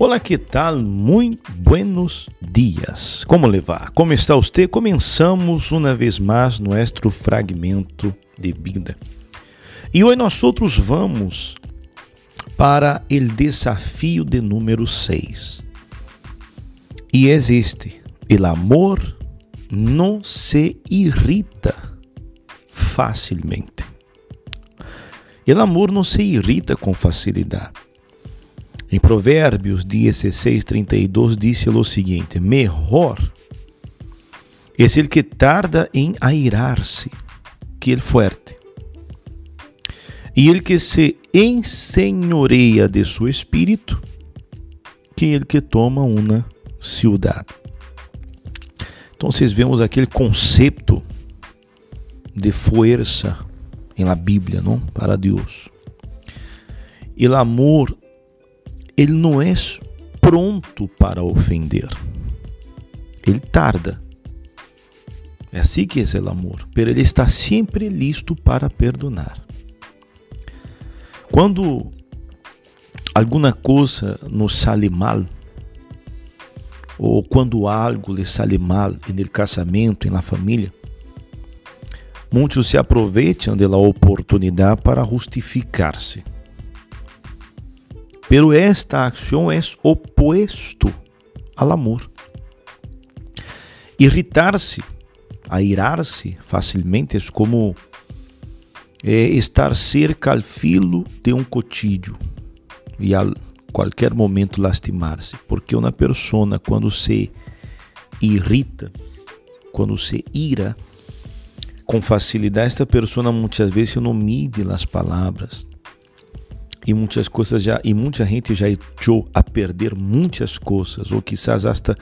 Olá, que tal? Muito buenos dias. Como levar? Como está você? Começamos uma vez mais nosso fragmento de vida. E hoje nós outros vamos para o desafio de número 6. E este: o amor não se irrita facilmente. O amor não se irrita com facilidade. Em Provérbios 16, 32, disse o seguinte: Melhor é ele que tarda em airar-se que ele forte. E ele que se ensenhoreia de seu espírito, que ele que toma uma ciudade. Então, vocês vemos aquele conceito de força em la Bíblia, não? Para Deus. E o amor ele não é pronto para ofender. Ele tarda. É assim que é o amor. Ele está sempre listo para perdonar. Quando alguma coisa nos sale mal, ou quando algo lhe sale mal no casamento, na família, muitos se aproveitam da oportunidade para justificar-se. Pero esta acción es opuesto al amor. Irritar-se, airar-se facilmente é como é, estar cerca ao filo de um cotilho e a qualquer momento lastimar-se, porque uma pessoa quando se irrita, quando se ira com facilidade, esta pessoa muitas vezes não mide as palavras, e muitas coisas já e muita gente já echou a perder muitas coisas ou quizás hasta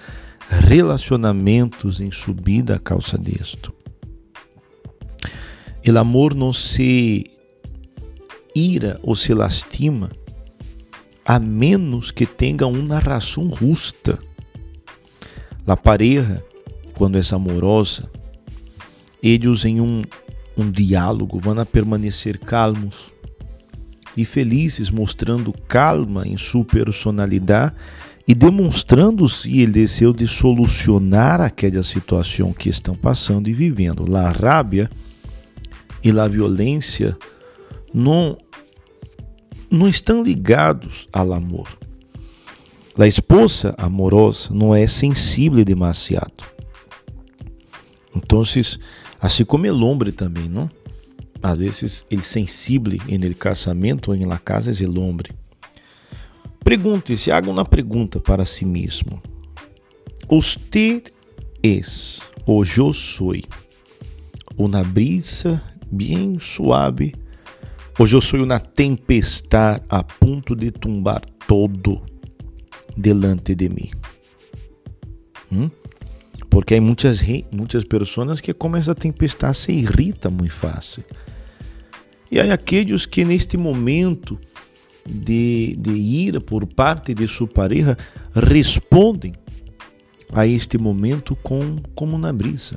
relacionamentos em subida a causa disto. O amor não se ira ou se lastima a menos que tenha uma razão justa. A pareja, quando é amorosa, eles em um, um diálogo vão a permanecer calmos, e felizes, mostrando calma em sua personalidade e demonstrando-se ele desejou de solucionar aquela situação que estão passando e vivendo. A rábia e a violência não, não estão ligados ao amor. A esposa amorosa não é sensível demasiado. Então, assim como o homem também, não? Às vezes ele sensible en el casamento ou em la casa é el hombre. Pergunte-se, haga uma pergunta para si mesmo. Usted es o yo soy uma brisa bem suave ou eu sou uma tempestade a ponto de tumbar todo delante de mim? Hum? Porque há muitas, muitas pessoas que com essa tempestade se irrita muito fácil. E há aqueles que neste momento de, de ira por parte de sua pareja respondem a este momento com como na brisa.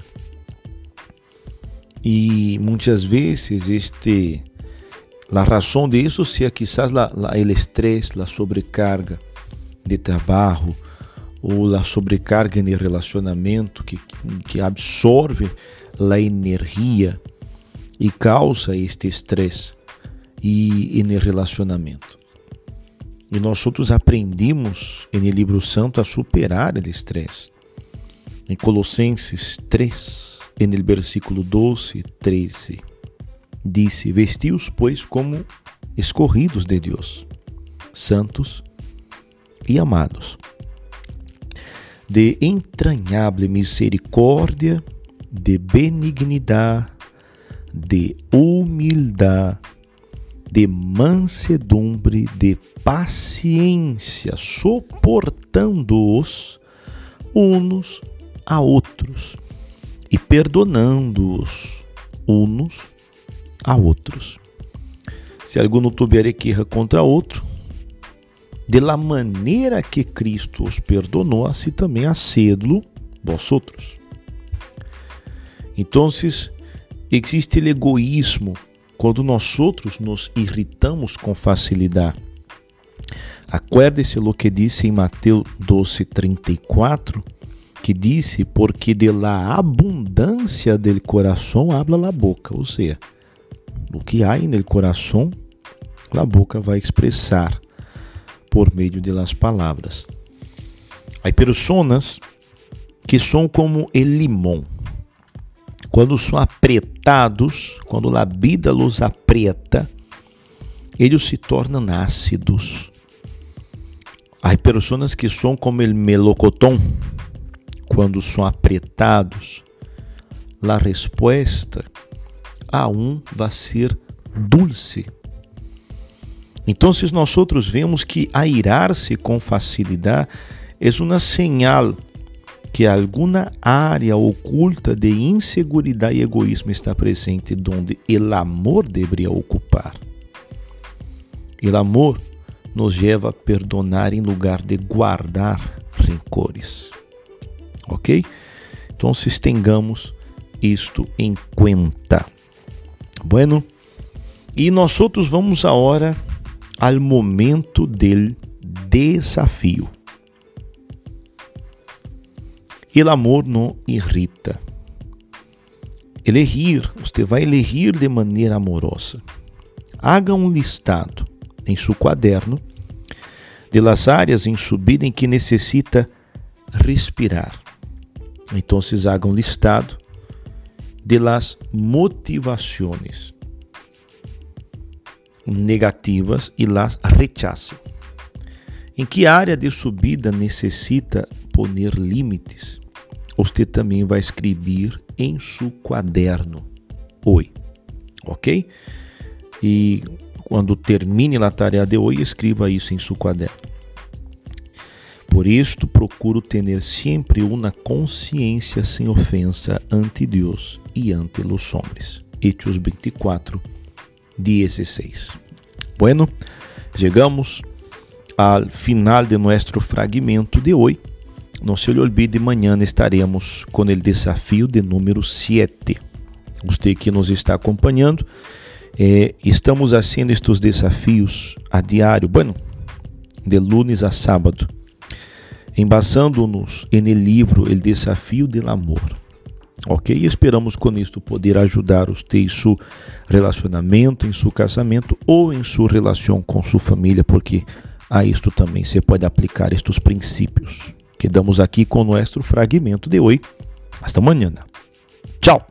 E muitas vezes este a razão disso seja quizás la, la, el estresse, a sobrecarga de trabalho ou a sobrecarga de relacionamento que, que absorve a energia e causa este estresse e, no relacionamento. E nós outros aprendimos no livro santo a superar o estresse. Em Colossenses 3, no versículo 12 e 13, disse: Vestiu-os, pois, como escorridos de Deus, santos e amados, de entranhável misericórdia, de benignidade, de humildade, de mansedumbre, de paciência, suportando-os uns a outros e perdoando-os uns a outros. Se algum tiver queja contra outro, de la maneira que Cristo os perdonou, assim também hacedlo vós outros. Então, Existe o egoísmo quando nós outros nos irritamos com facilidade. Acuérdese lo que disse em Mateus 12:34, que disse: "Porque de la abundância del coração habla la boca", ou seja, o que há no coração, a boca vai expressar por meio de las palavras. Há pessoas que são como o limão. Quando são apretados, quando a vida los aprieta, eles se tornam ácidos. Há pessoas que são como o melocotão, quando são apretados, a resposta a um vai ser dulce. Então, se nós outros vemos que airar-se com facilidade é uma señal que alguma área oculta de insegurança e egoísmo está presente, onde o amor deveria ocupar. O amor nos leva a perdonar em lugar de guardar rencores. Ok? Então, tengamos isto em conta. Bueno, e nós outros vamos agora ao momento del desafio. El amor não irrita. Elegir, você vai elegir de maneira amorosa. Haga um listado em seu quaderno de las áreas em sua vida em que necessita respirar. Então, haga um listado de las motivações negativas e las rechace. Em que área de subida necessita poner limites? Você também vai escrever em seu quaderno hoje, ok? E quando termine a tarefa de hoje, escreva isso em seu quaderno. Por isto, procuro ter sempre uma consciência sem ofensa ante Deus e ante os homens. Hechos 24, 16. Bueno, chegamos ao final de nosso fragmento de hoje. Não se lhe olvide, amanhã estaremos com o desafio de número 7. Você que nos está acompanhando, eh, estamos fazendo estes desafios a diário, bueno, de lunes a sábado, embasando-nos no livro El Desafio del Amor. Ok? E esperamos com isto poder ajudar você em seu relacionamento, em seu casamento ou em sua relação com sua família, porque a isto também você pode aplicar estes princípios. Quedamos aqui com o nosso fragmento de hoje. Hasta amanhã. Tchau!